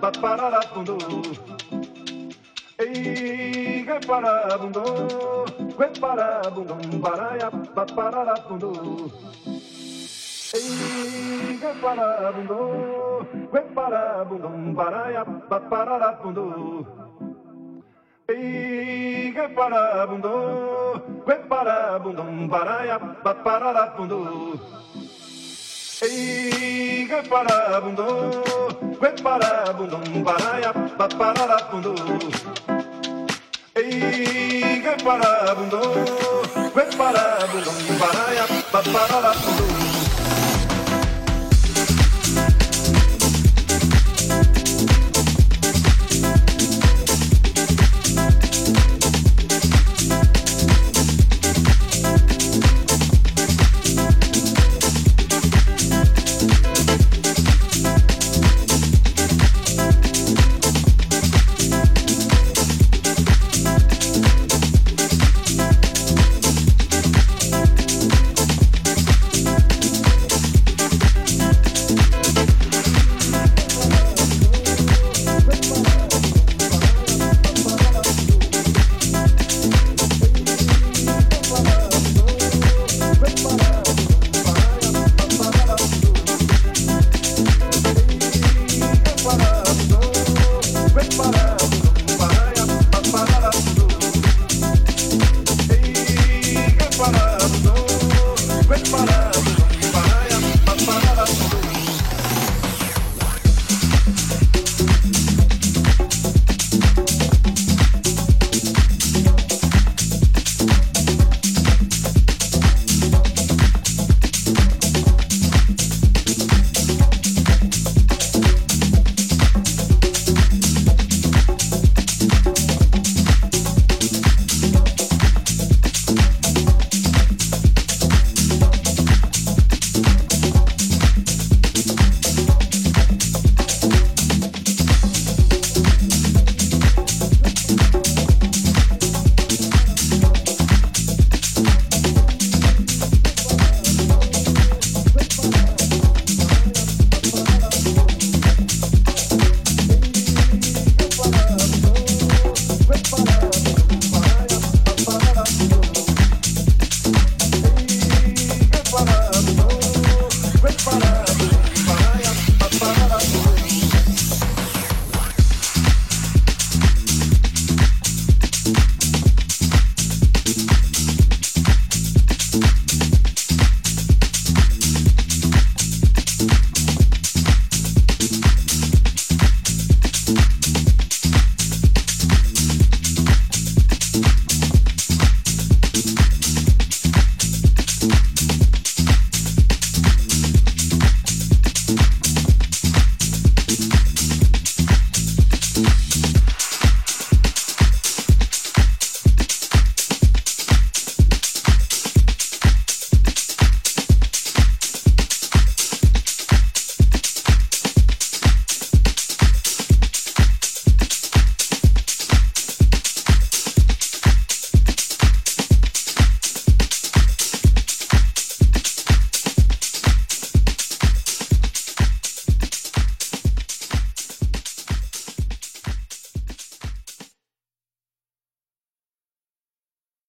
paparabundo. Ei, que parabundo, para parabundo, baraia, paparabundo. Ei, que parabundo, para parabundo, baraia, paparabundo. Ei, que parabundo, para parabundo, baraia, paparabundo. Ei, que parabundo, que parabundo, paraia, paparabundo. Ei, que parabundo, que parabundo, paraia, paparabundo.